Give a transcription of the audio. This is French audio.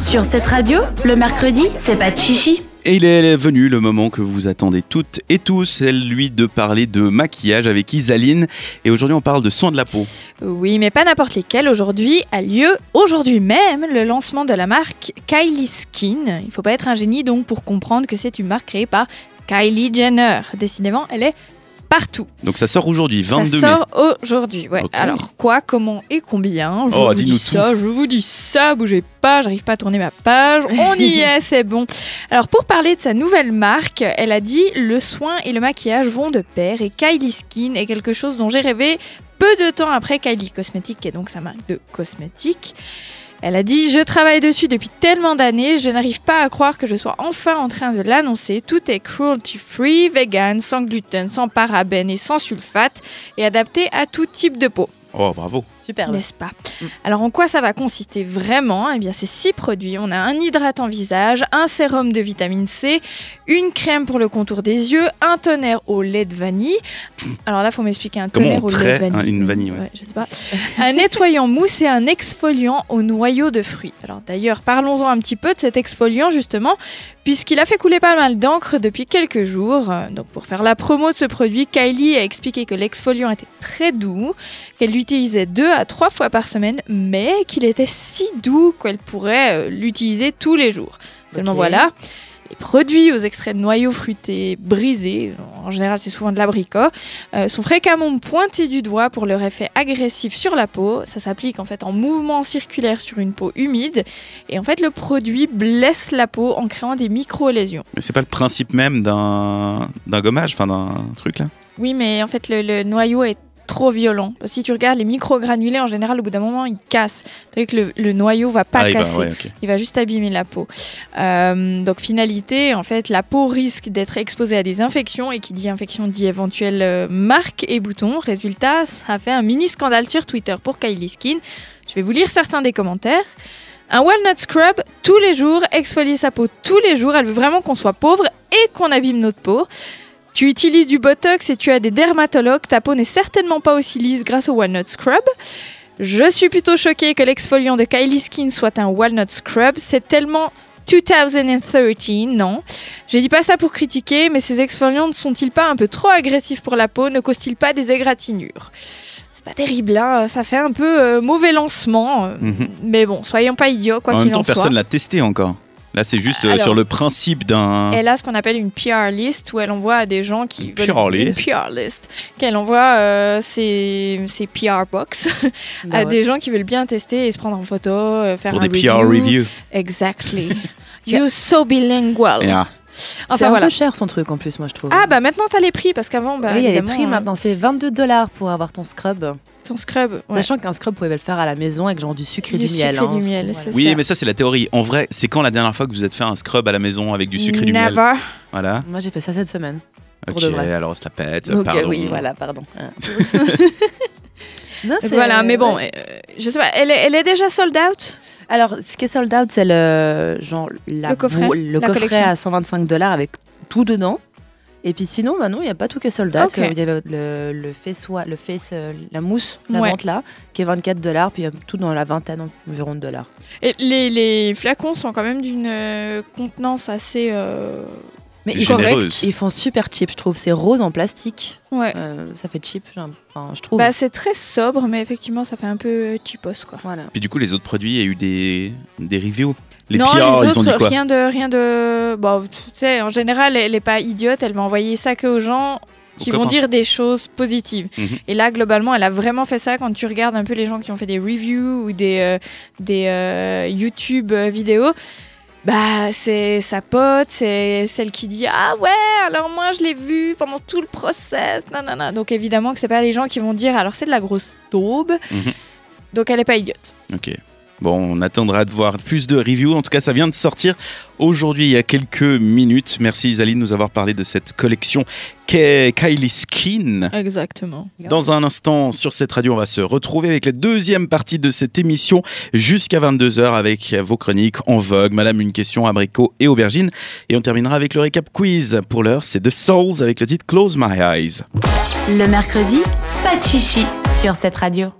Sur cette radio, le mercredi, c'est pas de chichi. Et il est venu le moment que vous attendez toutes et tous, c'est lui de parler de maquillage avec Isaline. Et aujourd'hui, on parle de soins de la peau. Oui, mais pas n'importe lesquels. Aujourd'hui a lieu, aujourd'hui même, le lancement de la marque Kylie Skin. Il faut pas être un génie donc pour comprendre que c'est une marque créée par Kylie Jenner. Décidément, elle est partout. Donc ça sort aujourd'hui, 22 ça mai. sort aujourd'hui, ouais. Alors quoi, comment et combien Je Oh, vous dis ça, je vous dis ça, bougez pas, j'arrive pas à tourner ma page. On y est, c'est bon. Alors pour parler de sa nouvelle marque, elle a dit le soin et le maquillage vont de pair et Kylie Skin est quelque chose dont j'ai rêvé peu de temps après Kylie Cosmetics, qui est donc sa marque de cosmétiques. Elle a dit Je travaille dessus depuis tellement d'années, je n'arrive pas à croire que je sois enfin en train de l'annoncer. Tout est cruelty free, vegan, sans gluten, sans parabènes et sans sulfate et adapté à tout type de peau. Oh, bravo. Super. N'est-ce pas? Alors en quoi ça va consister vraiment? Eh bien c'est six produits. On a un hydratant visage, un sérum de vitamine C, une crème pour le contour des yeux, un tonnerre au lait de vanille. Alors là faut m'expliquer un Comment tonnerre on au lait de vanille. un- une vanille, ouais. je sais pas. Un nettoyant mousse et un exfoliant au noyau de fruits. Alors d'ailleurs parlons-en un petit peu de cet exfoliant justement puisqu'il a fait couler pas mal d'encre depuis quelques jours. Donc pour faire la promo de ce produit, Kylie a expliqué que l'exfoliant était très doux, qu'elle l'utilisait deux à trois fois par semaine, mais qu'il était si doux qu'elle pourrait euh, l'utiliser tous les jours. Seulement voilà, les produits aux extraits de noyaux fruités brisés, en général c'est souvent de l'abricot, euh, sont fréquemment pointés du doigt pour leur effet agressif sur la peau. Ça s'applique en fait en mouvement circulaire sur une peau humide, et en fait le produit blesse la peau en créant des micro-lésions. Mais c'est pas le principe même d'un d'un gommage, enfin d'un truc là? Oui, mais en fait, le, le noyau est trop violent. Si tu regardes les microgranulés, en général, au bout d'un moment, ils cassent. C'est que le, le noyau va pas Ah, il va, casser. ouais. Il va juste abîmer la peau. Euh, donc, finalité, en fait, la peau risque d'être exposée à des infections. Et qui dit infection dit éventuelle euh, marque et boutons. Résultat, ça a fait un mini scandale sur Twitter pour Kylie Skin. Je vais vous lire certains des commentaires. Un walnut scrub tous les jours, exfolier sa peau tous les jours. Elle veut vraiment qu'on soit pauvre et qu'on abîme notre peau. Tu utilises du botox et tu as des dermatologues, ta peau n'est certainement pas aussi lisse grâce au walnut scrub. Je suis plutôt choquée que l'exfoliant de Kylie Skin soit un walnut scrub, c'est tellement 2013, non? Je dis pas ça pour critiquer, mais ces exfoliants ne sont-ils pas un peu trop agressifs pour la peau? Ne causent-ils pas des égratignures? C'est pas terrible, hein, ça fait un peu euh, mauvais lancement. euh, Mhm. Mais bon, soyons pas idiots, quoi en qu'il même temps, en soit. personne l'a testé encore. Là, c'est juste euh, Alors- sur le principe d'un. Elle a ce qu'on appelle une PR list où elle envoie à des gens qui Une veulent PR une list? PR list qu'elle envoie euh, ses, ses PR box Bah à ouais. des gens qui veulent bien tester et se prendre en photo, euh, faire Pour un des PR reviews. Exactly. You're so bilingual. Yeah. C'est Enfin un voilà. peu cher son truc en plus, moi je trouve. Ah bah maintenant t'as les prix parce qu'avant bah oui, il y a les prix euh, maintenant. C'est 22 dollars pour avoir ton scrub. ton scrub. ouais. Sachant qu'un scrub, vous pouvez le faire à la maison avec genre du sucre et Du du, miel. sucre et hein, du miel, c'est Oui, ça. mais ça, c'est la théorie. En vrai, c'est quand la dernière fois que vous êtes fait un scrub à la maison avec du sucre et du miel Never. Voilà. Moi j'ai fait ça cette semaine. Pour Ok, de vrai. alors la pète. Donc pardon. oui, voilà, pardon. Hein. Non, c'est- Voilà, mais bon, ouais. euh, je sais pas, elle est, elle est déjà sold out? Alors, ce qui est sold out, c'est le genre la Le coffret, bou- le la coffret collection. à 125 dollars avec tout dedans. Et puis sinon, bah non, il n'y a pas tout qui est sold out. Il y avait le, le face, le face, euh, la mousse, la Ouais. menthe là, qui est 24 dollars, puis il y a tout dans la vingtaine environ de dollars. Et les, les flacons sont quand même d'une euh, contenance assez. euh, Mais ils font, généreuse. ils font super cheap, je trouve. C'est rose en plastique. Ouais. Euh, ça fait cheap, enfin, je trouve. Bah, c'est très sobre, mais effectivement, ça fait un peu cheapos, quoi. voilà. Puis du coup, les autres produits, il y a eu des, des reviews. Les non, PR, les ils ont autres, dit quoi rien de, rien de. Bon, tu sais, en général, elle est pas idiote. Elle va envoyer ça que aux gens qui vont dire des choses positives. Mhm. Et là, globalement, elle a vraiment fait ça. Quand tu regardes un peu les gens qui ont fait des reviews ou des, euh, des euh, YouTube vidéos, bah, c'est sa pote, c'est celle qui dit Ah ouais, alors moi je l'ai vu pendant tout le process. nanana. Donc évidemment que c'est pas les gens qui vont dire Alors c'est de la grosse daube. Mhm. Donc elle est pas idiote. Ok. Bon, on attendra de voir plus de reviews. En tout cas, ça vient de sortir aujourd'hui, il y a quelques minutes. Merci Isaline de nous avoir parlé de cette collection Kylie Skin. Exactement. Dans un instant, sur cette radio, on va se retrouver avec la deuxième partie de cette émission jusqu'à 22h avec vos chroniques en vogue, Madame une question, abricot et aubergine. Et on terminera avec le récap quiz. Pour l'heure, c'est The Souls avec le titre Close My Eyes. Le mercredi, pas de chichi sur cette radio.